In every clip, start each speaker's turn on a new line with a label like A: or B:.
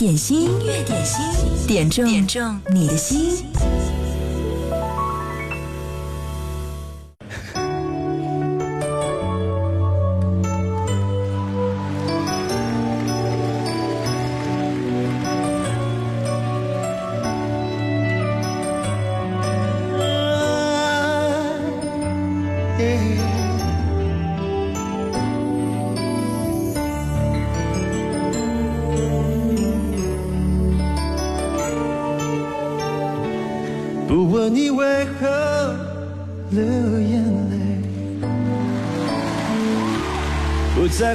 A: 点心乐点心点中你的心。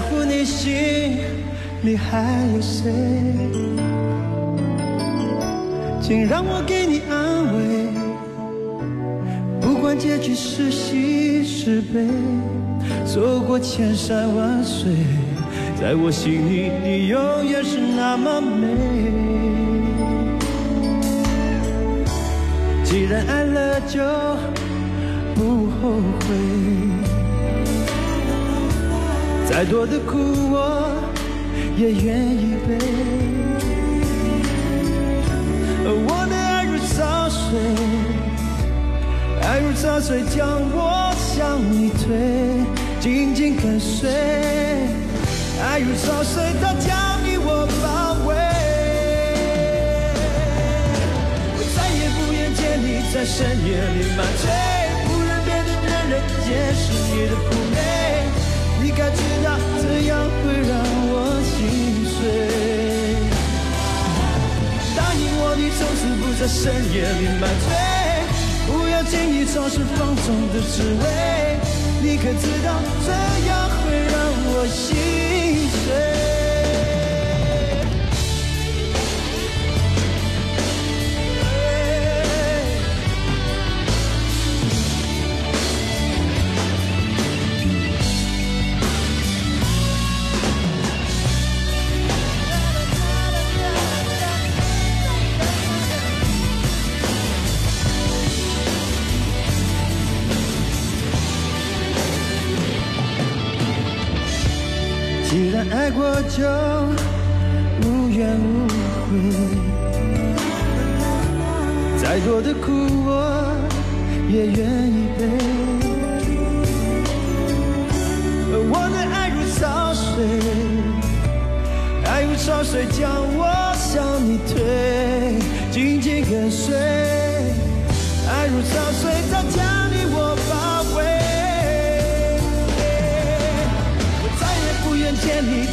B: 在乎你心里还有谁？请让我给你安慰。不管结局是喜是悲，走过千山万水，在我心里你永远是那么美。既然爱了就不后悔。再多的苦，我也愿意背。我的爱如潮水，爱如潮水将我向你推，紧紧跟随。爱如潮水，它将你我包围。我再也不愿见你在深夜里满醉。深夜里买醉，不要轻易尝试放纵的滋味。你可知道，这样会让我心。就无怨无悔，再多的苦我也愿意背。我的爱如潮水，爱如潮水。将我。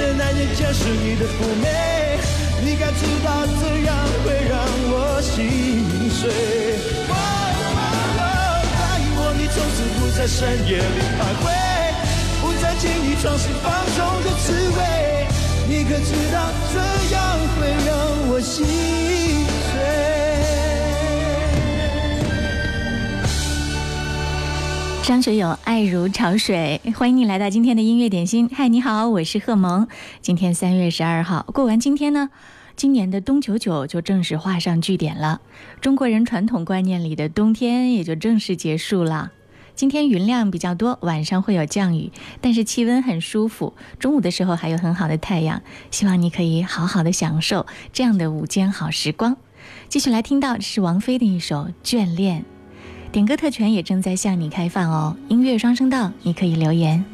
B: 的男人就是你的妩媚，你该知道这样会让我心碎。答应我，你从此不在深夜里徘徊，不再轻易尝试放纵的滋味。你可知道这样会让我心？碎？
C: 张学友《爱如潮水》，欢迎你来到今天的音乐点心。嗨，你好，我是贺萌。今天三月十二号，过完今天呢，今年的冬九九就正式画上句点了。中国人传统观念里的冬天也就正式结束了。今天云量比较多，晚上会有降雨，但是气温很舒服。中午的时候还有很好的太阳，希望你可以好好的享受这样的午间好时光。继续来听到是王菲的一首《眷恋》。点歌特权也正在向你开放哦，音乐双声道，你可以留言。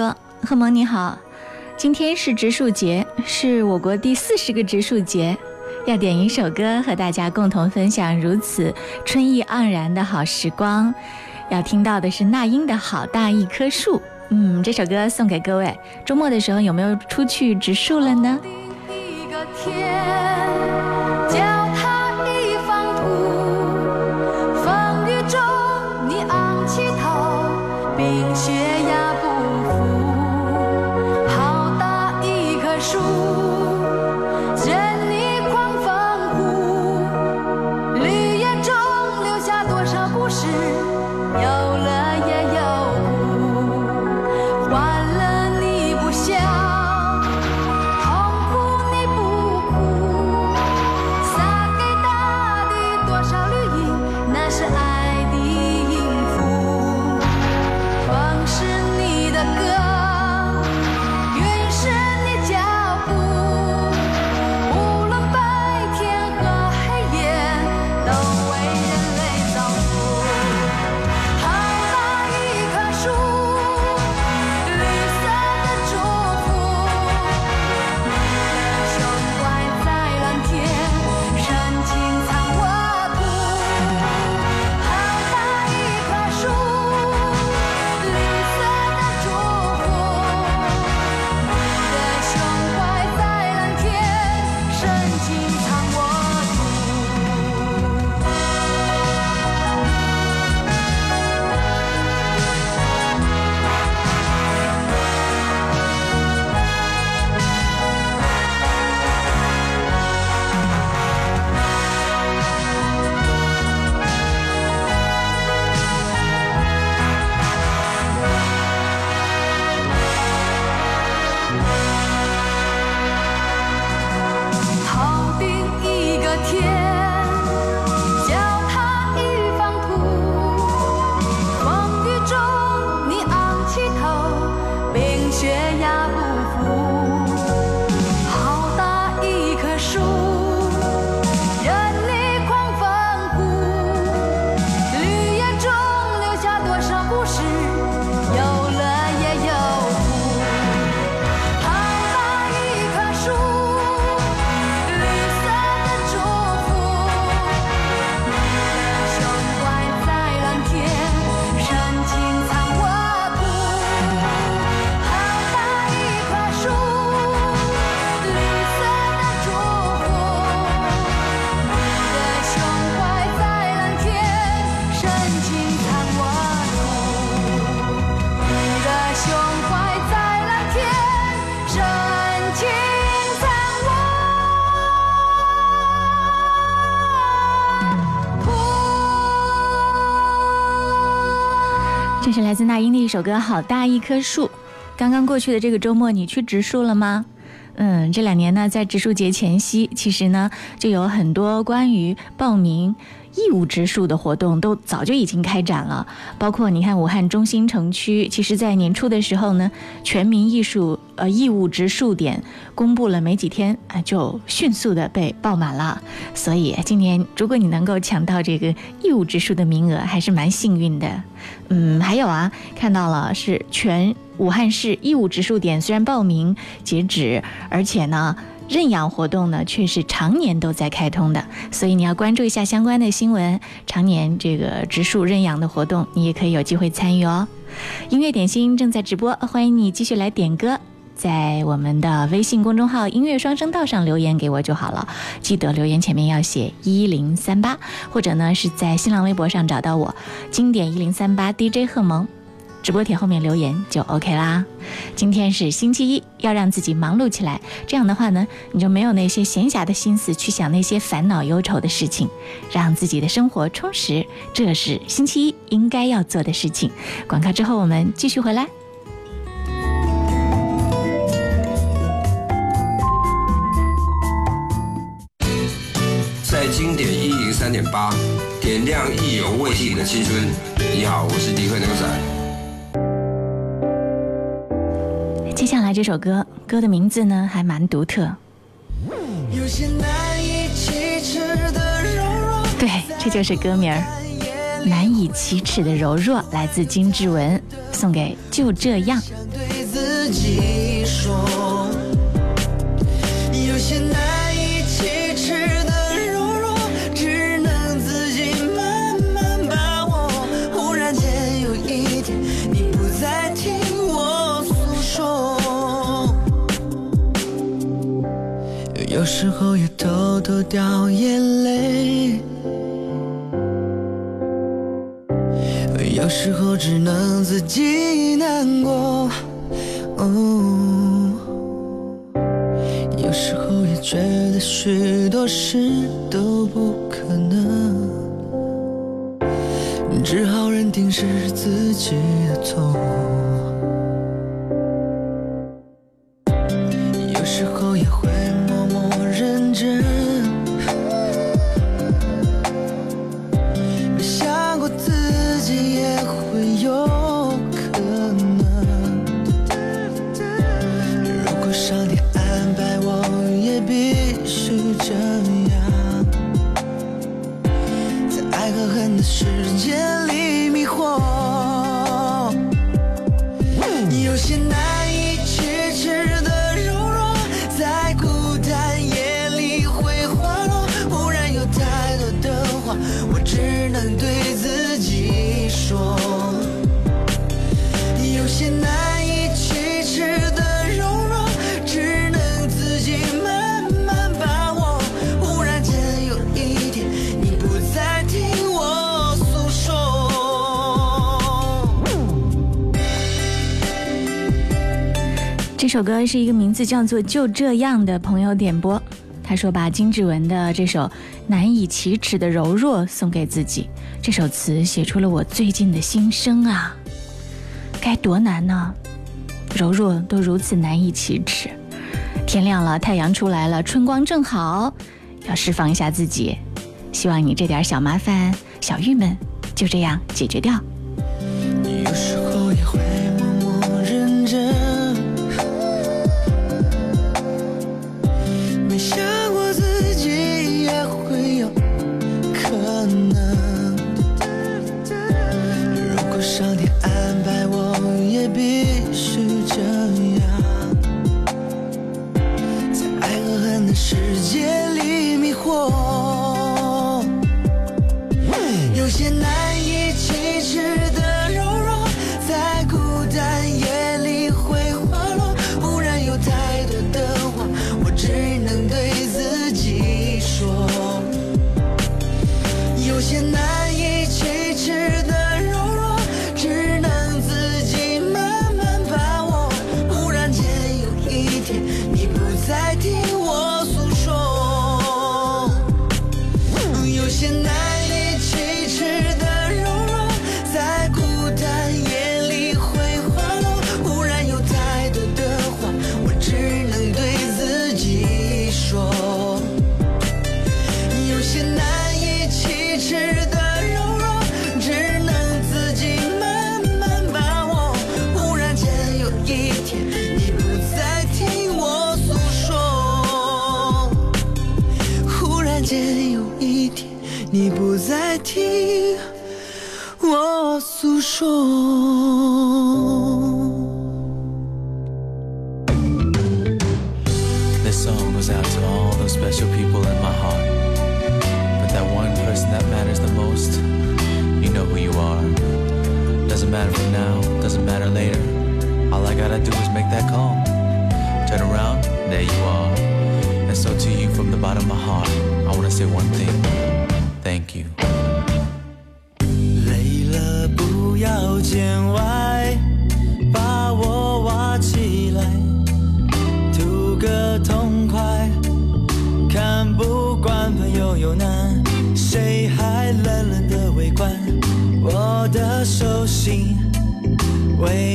C: 说，贺蒙你好，今天是植树节，是我国第四十个植树节，要点一首歌和大家共同分享如此春意盎然的好时光。要听到的是那英的好大一棵树，嗯，这首歌送给各位。周末的时候有没有出去植树了呢？首歌《好大一棵树》，刚刚过去的这个周末，你去植树了吗？嗯，这两年呢，在植树节前夕，其实呢，就有很多关于报名。义务植树的活动都早就已经开展了，包括你看武汉中心城区，其实在年初的时候呢，全民艺术呃义务植树点公布了没几天啊，就迅速的被爆满了。所以今年如果你能够抢到这个义务植树的名额，还是蛮幸运的。嗯，还有啊，看到了是全武汉市义务植树点虽然报名截止，而且呢。认养活动呢，却是常年都在开通的，所以你要关注一下相关的新闻。常年这个植树认养的活动，你也可以有机会参与哦。音乐点心正在直播，欢迎你继续来点歌，在我们的微信公众号“音乐双声道”上留言给我就好了。记得留言前面要写一零三八，或者呢是在新浪微博上找到我，经典一零三八 DJ 贺萌。直播帖后面留言就 OK 啦。今天是星期一，要让自己忙碌起来。这样的话呢，你就没有那些闲暇的心思去想那些烦恼忧愁的事情，让自己的生活充实。这是星期一应该要做的事情。广告之后我们继续回来。
D: 在经典一零三点八，点亮意犹未尽的青春。你好，我是迪克牛
C: 仔。接下来这首歌，歌的名字呢还蛮独特。对，这就是歌名儿，《难以启齿的柔弱》，来自金志文，送给就这样。
E: 有些难。有时候也偷偷掉眼泪，有时候只能自己难过，有时候也觉得许多事都不可能，只好认定是自己的错误。
C: 这首歌是一个名字叫做《就这样》的朋友点播，他说把金志文的这首难以启齿的柔弱送给自己。这首词写出了我最近的心声啊，该多难呢？柔弱都如此难以启齿。天亮了，太阳出来了，春光正好，要释放一下自己。希望你这点小麻烦、小郁闷就这样解决掉。
E: 有时候也会。
F: This song goes out to all those special people in my heart. But that one person that matters the most, you know who you are. Doesn't matter for now, doesn't matter later. All I gotta do is make that call. Turn around, there you are. And so to you from the bottom of my heart, I wanna say one thing. Thank you.
E: 见外，把我挖起来，图个痛快。看不惯朋友有难，谁还冷冷的围观？我的手心为。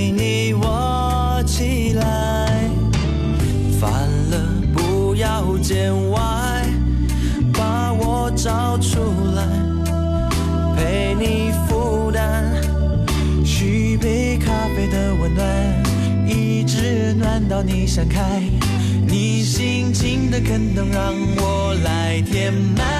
B: 闪开，你心情的坑洞让我来填满。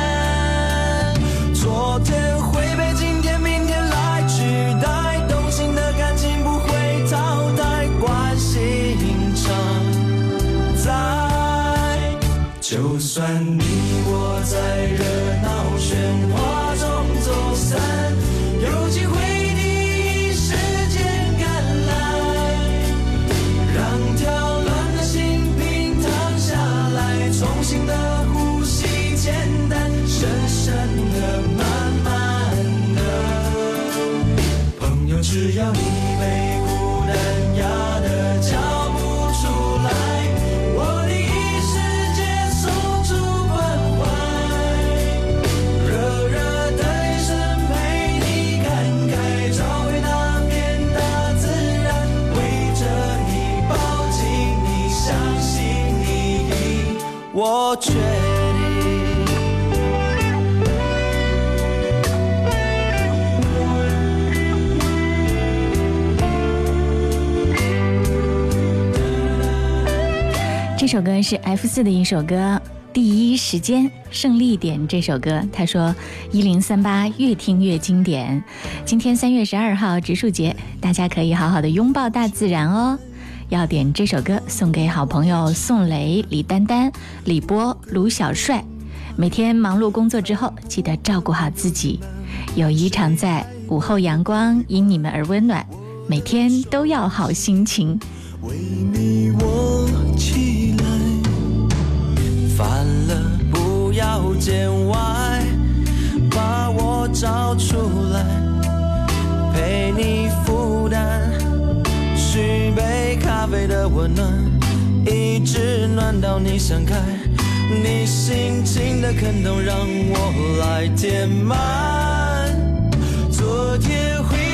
C: 歌是 F 四的一首歌，《第一时间胜利点》这首歌，他说一零三八越听越经典。今天三月十二号植树节，大家可以好好的拥抱大自然哦。要点这首歌送给好朋友宋雷、李丹丹、李波、卢小帅。每天忙碌工作之后，记得照顾好自己，友谊常在。午后阳光因你们而温暖，每天都要好心情。
B: 为你我。烦了不要见外，把我找出来，陪你负担，续杯咖啡的温暖，一直暖到你想开，你心情的坑洞让我来填满，昨天。回。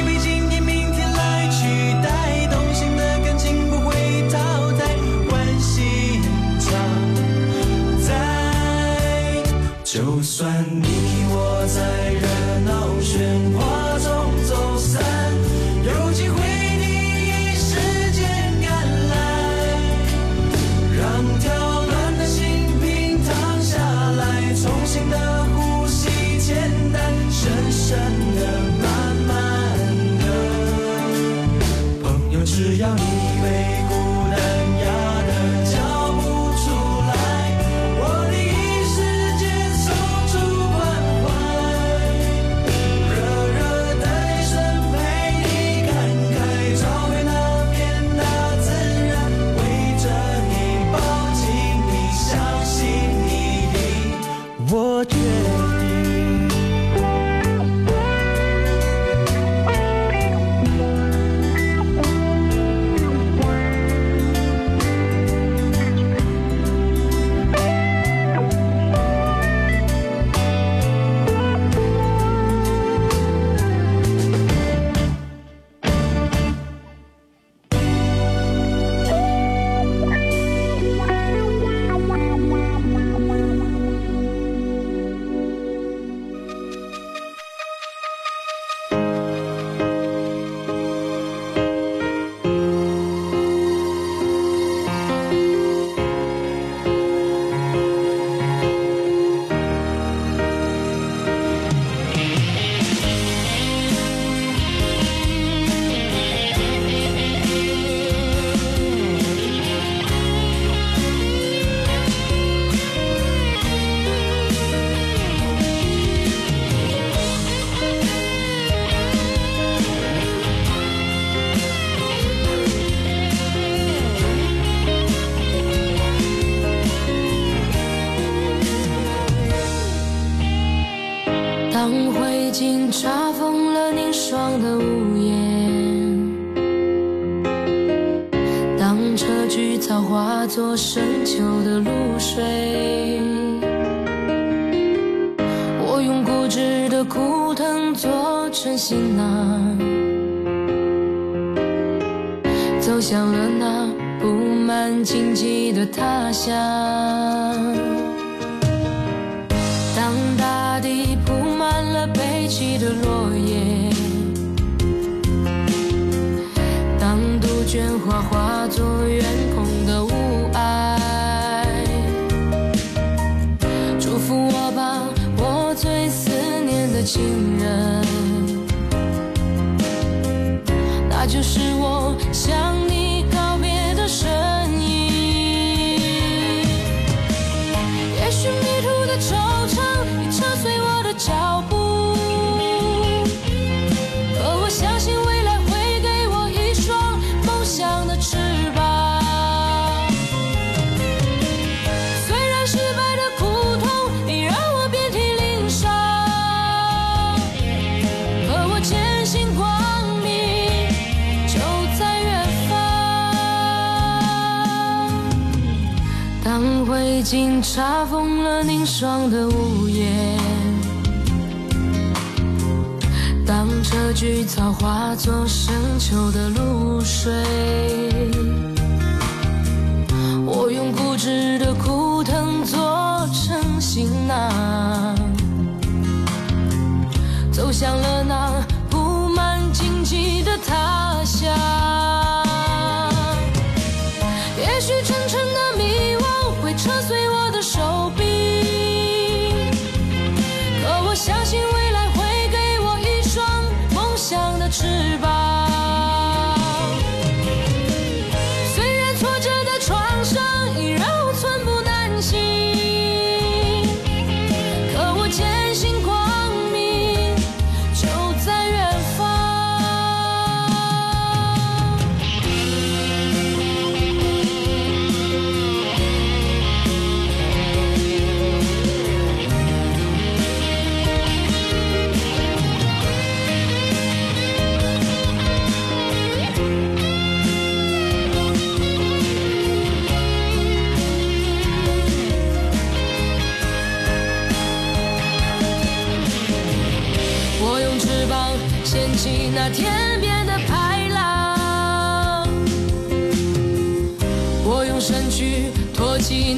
G: 经查封了凝霜的屋檐，当车菊草化作深秋的露水，我用固执的枯藤做成行囊，走向了那。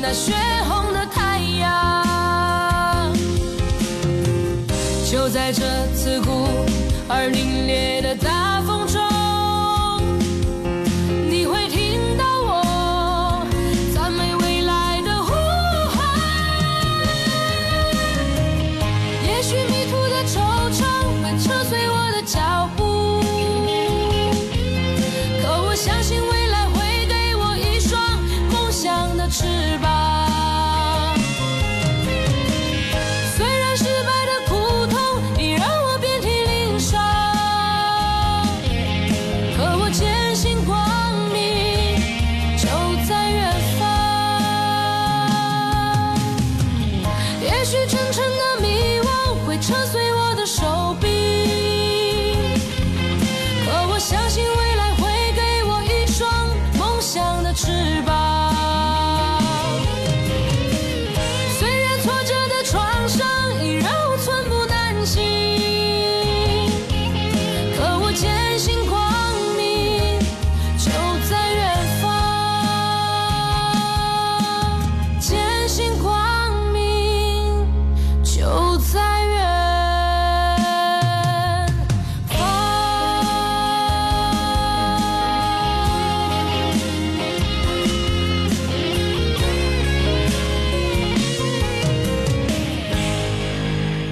H: 那血红的太阳，就在这刺骨而凛冽的。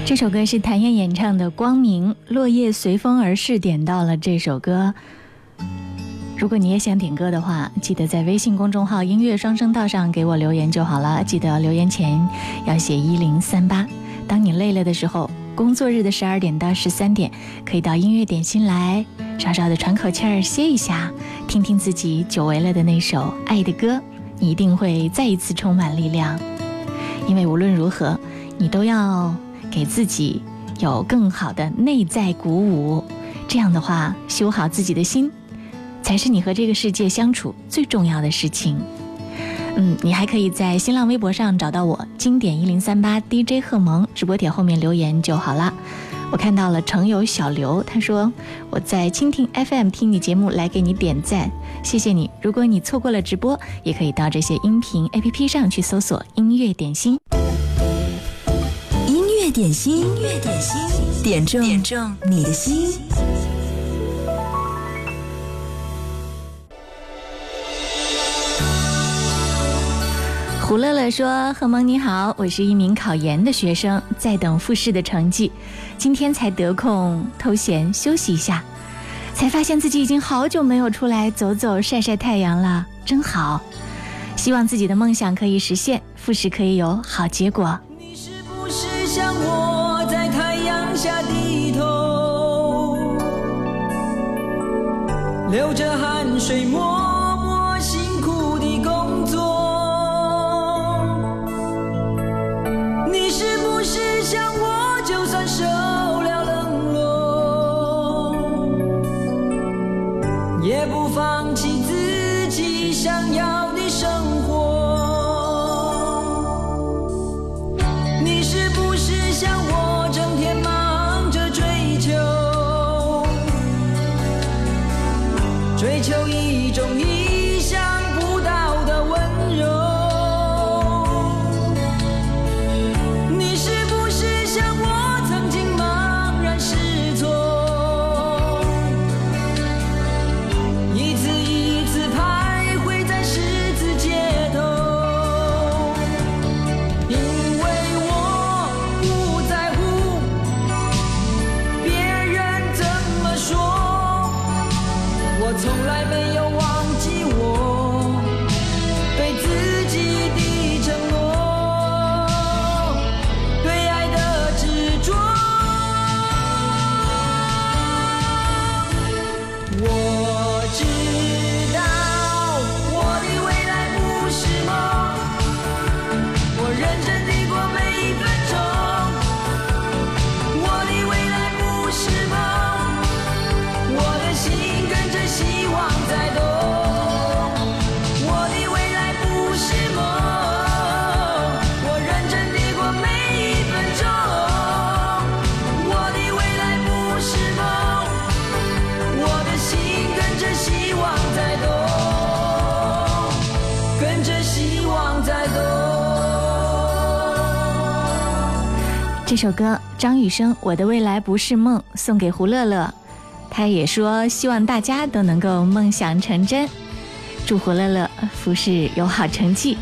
C: 这首歌是谭艳演唱的《光明》，落叶随风而逝，点到了这首歌。如果你也想点歌的话，记得在微信公众号“音乐双声道”上给我留言就好了。记得留言前要写一零三八。当你累了的时候，工作日的十二点到十三点，可以到音乐点心来，稍稍的喘口气儿，歇一下，听听自己久违了的那首《爱的歌》，你一定会再一次充满力量。因为无论如何，你都要。给自己有更好的内在鼓舞，这样的话，修好自己的心，才是你和这个世界相处最重要的事情。嗯，你还可以在新浪微博上找到我，经典一零三八 DJ 贺萌直播帖后面留言就好了。我看到了城友小刘，他说我在蜻蜓 FM 听你节目，来给你点赞，谢谢你。如果你错过了直播，也可以到这些音频 APP 上去搜索音乐点心。
A: 越点心乐点心，点中点中你的心。
C: 胡乐乐说：“何萌你好，我是一名考研的学生，在等复试的成绩。今天才得空偷闲休息一下，才发现自己已经好久没有出来走走、晒晒太阳了，真好。希望自己的梦想可以实现，复试可以有好结果。”
H: 像我在太阳下低头，流着汗水。
C: 这首歌张雨生《我的未来不是梦》送给胡乐乐，他也说希望大家都能够梦想成真，祝胡乐乐复试有好成绩。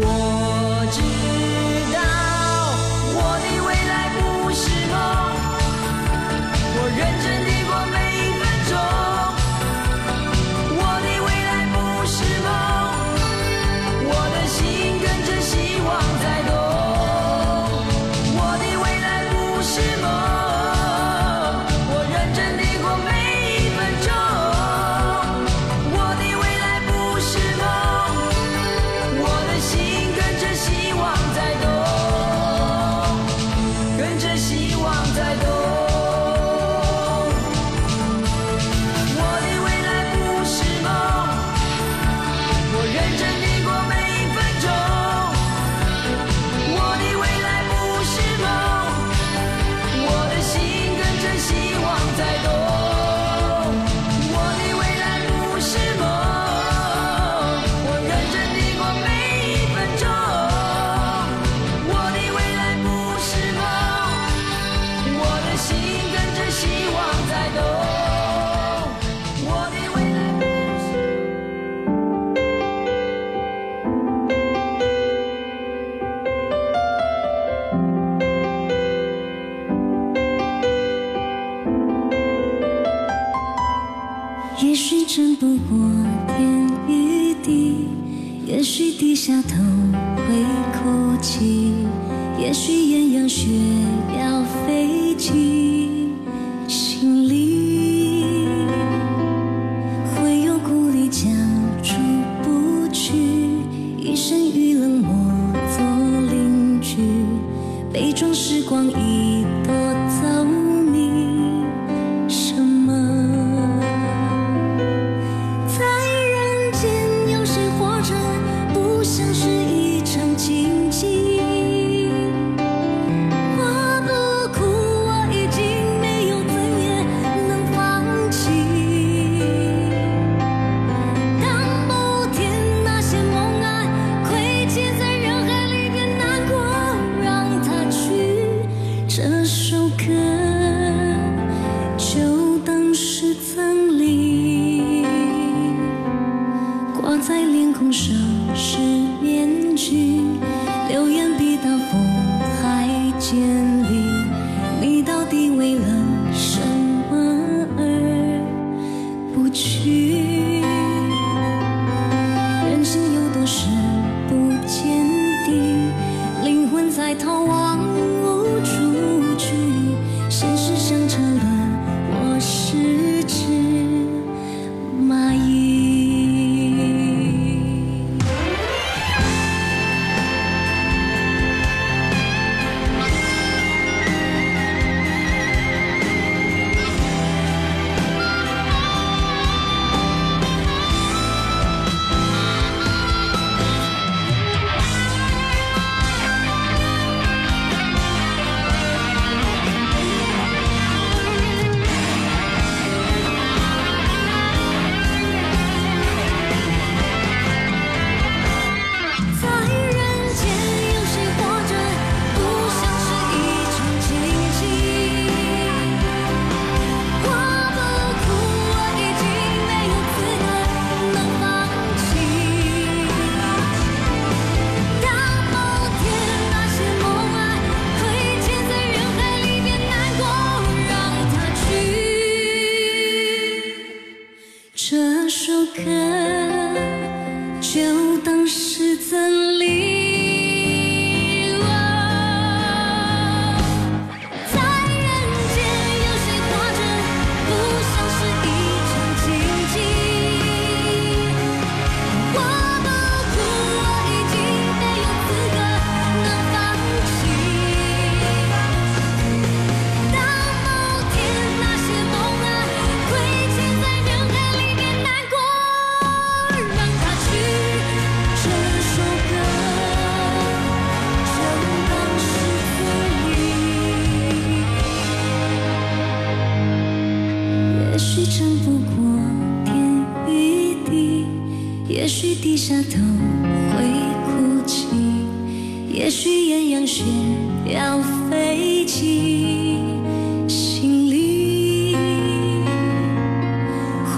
H: war.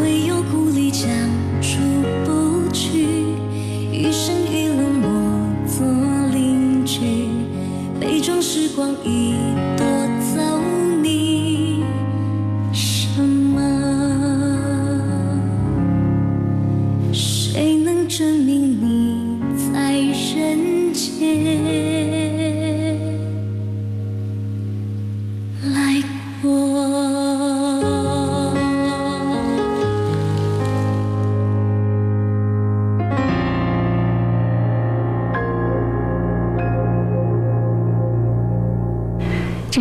H: 唯有
I: 故里将出不去，余生一冷漠做邻居，杯装时光已。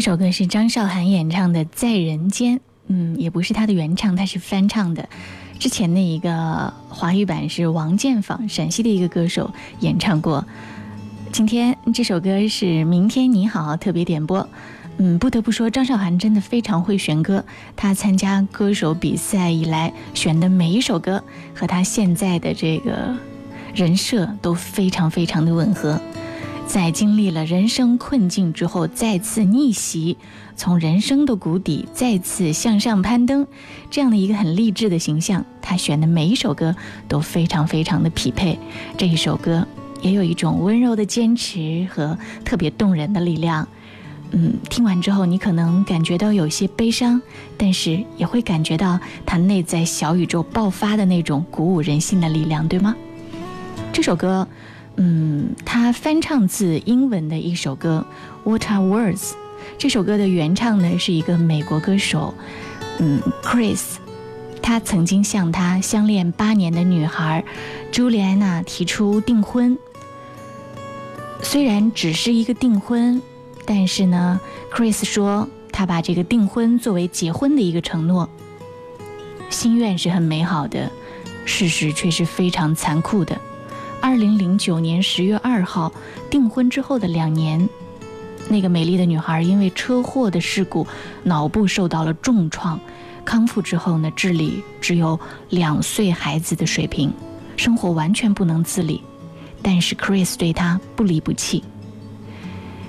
C: 首歌是张韶涵演唱的《在人间》，嗯，也不是她的原唱，她是翻唱的。之前的一个华语版是王建坊，陕西的一个歌手演唱过。今天这首歌是《明天你好》特别点播。嗯，不得不说张韶涵真的非常会选歌，她参加歌手比赛以来选的每一首歌和她现在的这个人设都非常非常的吻合。在经历了人生困境之后，再次逆袭，从人生的谷底再次向上攀登，这样的一个很励志的形象，他选的每一首歌都非常非常的匹配。这一首歌也有一种温柔的坚持和特别动人的力量。嗯，听完之后你可能感觉到有些悲伤，但是也会感觉到他内在小宇宙爆发的那种鼓舞人心的力量，对吗？这首歌。嗯，他翻唱自英文的一首歌《What Are Words》。这首歌的原唱呢是一个美国歌手，嗯，Chris。他曾经向他相恋八年的女孩朱莉安娜提出订婚。虽然只是一个订婚，但是呢，Chris 说他把这个订婚作为结婚的一个承诺。心愿是很美好的，事实却是非常残酷的。二零零九年十月二号，订婚之后的两年，那个美丽的女孩因为车祸的事故，脑部受到了重创，康复之后呢，智力只有两岁孩子的水平，生活完全不能自理。但是 Chris 对她不离不弃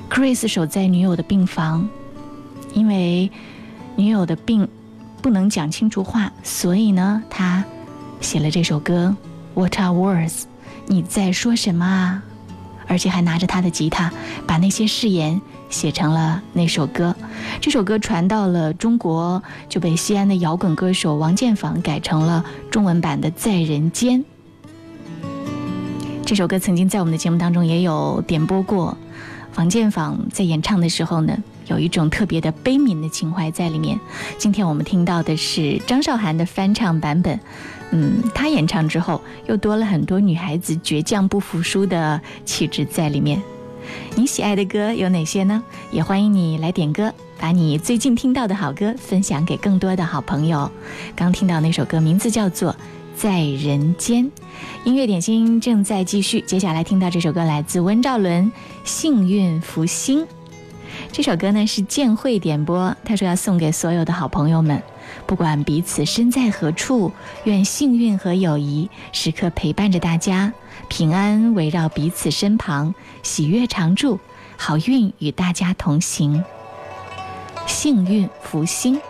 C: ，Chris 守在女友的病房，因为女友的病不能讲清楚话，所以呢，他写了这首歌《What Are Words》。你在说什么啊？而且还拿着他的吉他，把那些誓言写成了那首歌。这首歌传到了中国，就被西安的摇滚歌手王建房改成了中文版的《在人间》。这首歌曾经在我们的节目当中也有点播过。王建房在演唱的时候呢，有一种特别的悲悯的情怀在里面。今天我们听到的是张韶涵的翻唱版本。嗯，他演唱之后又多了很多女孩子倔强不服输的气质在里面。你喜爱的歌有哪些呢？也欢迎你来点歌，把你最近听到的好歌分享给更多的好朋友。刚听到那首歌名字叫做《在人间》，音乐点心正在继续。接下来听到这首歌来自温兆伦，《幸运福星》这首歌呢是建慧点播，他说要送给所有的好朋友们。不管彼此身在何处，愿幸运和友谊时刻陪伴着大家，平安围绕彼此身旁，喜悦常驻，好运与大家同行。幸运福
J: 星。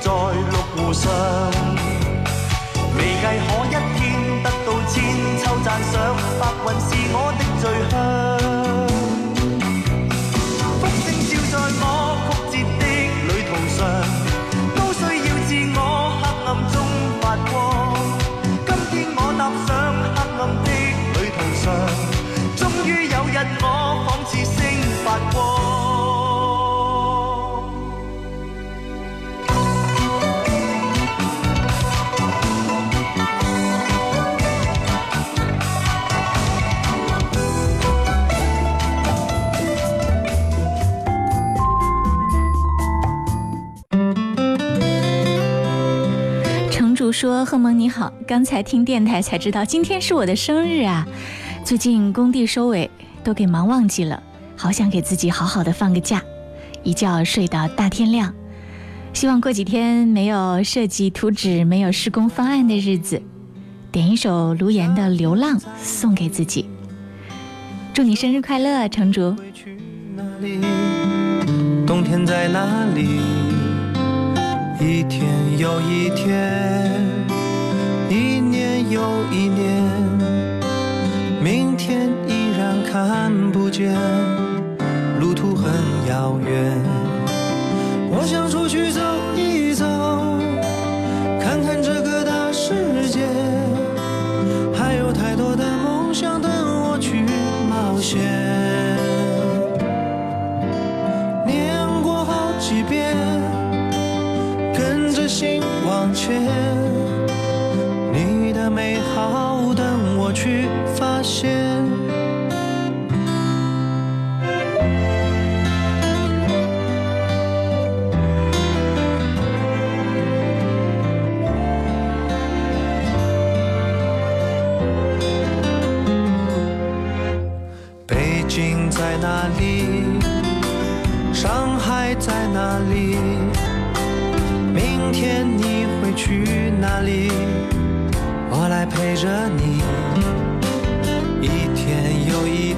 J: 在绿湖上，未计可一天得到千秋赞赏，白云是我的
C: 最香。说贺萌你好，刚才听电台才知道今天是我的生日啊！最近工地收尾，都给忙忘记了，好想给自己好好的放个假，一觉睡到大天亮。希望过几天没有设计图纸、没有施工方案的日子，点一首卢岩的《流浪》送给自己。祝你生日快乐，城主。
J: 一天又一天，一年又一年，明天依然看不见，路途很遥远。
B: 我想出去走一走，看看这个大世界，还有太多的梦想等我去冒险。我去发现，北京在哪里？上海在哪里？明天你会去哪里？我来陪着你。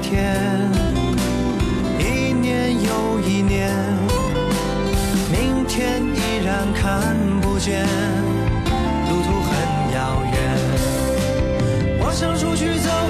B: 天，一年又一年，明天依然看不见，路途很遥远，我想出去走。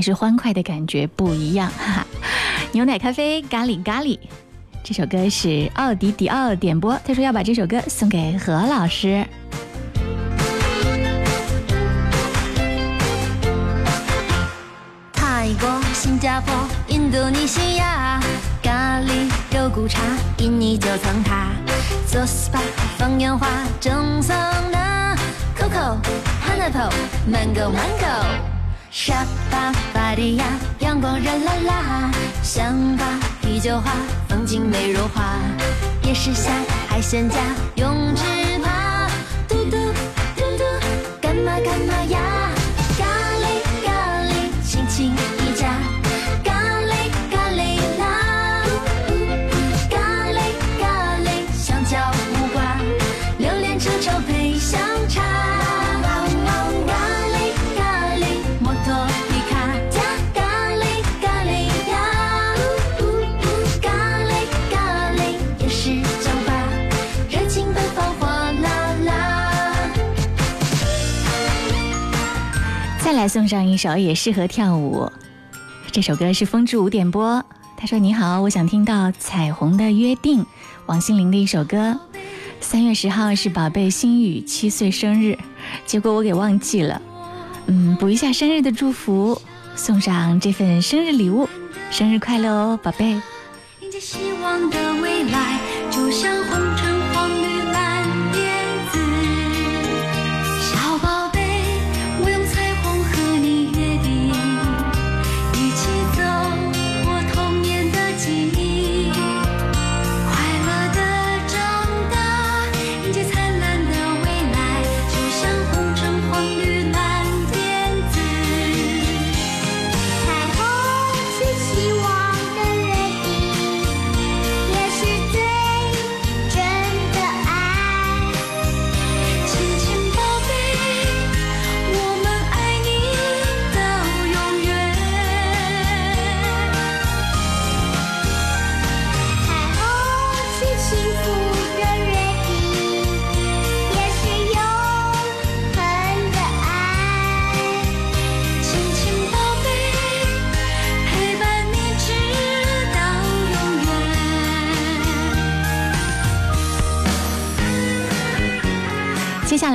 B: 还
C: 是欢快的感觉不一样，哈哈！牛奶咖啡《咖喱咖喱》这首歌是奥迪迪奥点播，他说要把这首歌送给何老师。
K: 泰国、新加坡、印度尼西亚，咖喱肉骨茶、印尼九层塔做 s p a 放烟花、蒸桑拿，Coco、p i n e a p p l e Mango、Mango。沙巴巴迪亚，阳光热辣辣，香巴啤酒花，风景美如画，夜市下海鲜家，泳池。
C: 再送上一首也适合跳舞，这首歌是风之舞点播。他说：“你好，我想听到《彩虹的约定》，王心凌的一首歌。”三月十号是宝贝心雨七岁生日，结果我给忘记了。嗯，补一下生日的祝福，送上这份生日礼物，生日快乐哦，宝贝！
K: 迎接希望的未来，就像。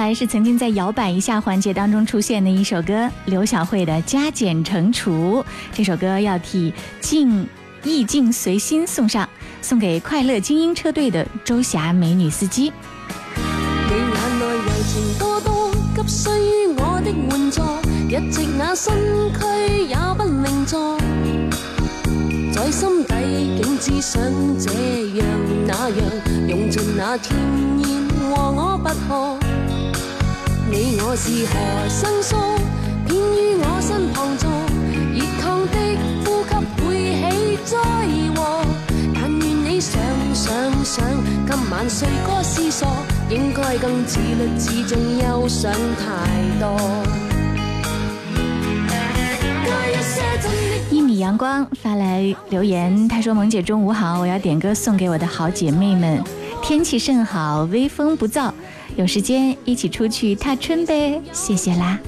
L: 才是
C: 曾经在摇摆一下环节当中出现的一首歌，刘小慧的《加减乘除》。这首歌要替《静意境随心》送上，送给快乐精英车队的周霞美女司机。
M: 你眼内柔情多多，急需于我的援助，一直那身躯也不令坐，在心底竟只想这样那样，用尽那甜言和我不可。你我是何生疏偏于我身旁坐热烫的呼吸会起灾祸但愿你想想想今晚谁个思索应该更自律自重忧想太多一
C: 米阳光发来留言她说萌姐中午好我要点歌送给我的好姐妹们天气甚好微风不燥有时间一起出去踏春呗，谢谢啦。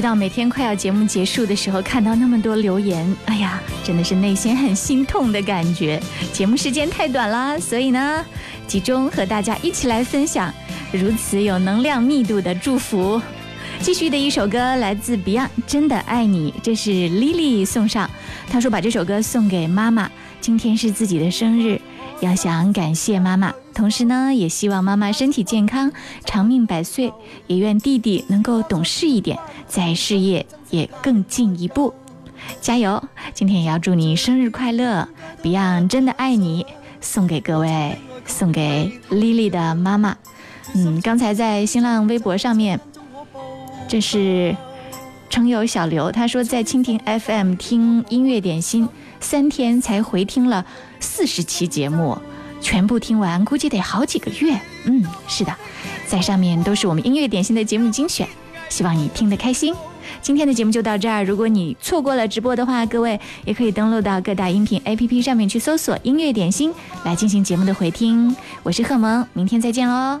C: 知道每天快要节目结束的时候，看到那么多留言，哎呀，真的是内心很心痛的感觉。节目时间太短了，所以呢，集中和大家一起来分享如此有能量密度的祝福。继续的一首歌来自 Beyond，《真的爱你》，这是 Lily 送上，她说把这首歌送给妈妈。今天是自己的生日，要想感谢妈妈。同时呢，也希望妈妈身体健康，长命百岁；也愿弟弟能够懂事一点，在事业也更进一步，加油！今天也要祝你生日快乐，Beyond 真的爱你，送给各位，送给 Lily 的妈妈。嗯，刚才在新浪微博上面，这是，程友小刘，他说在蜻蜓 FM 听音乐点心，三天才回听了四十期节目。全部听完估计得好几个月。嗯，是的，在上面都是我们音乐点心的节目精选，希望你听得开心。今天的节目就到这儿，如果你错过了直播的话，各位也可以登录到各大音频 APP 上面去搜索“音乐点心”来进行节目的回听。我是贺萌，明天再
B: 见喽。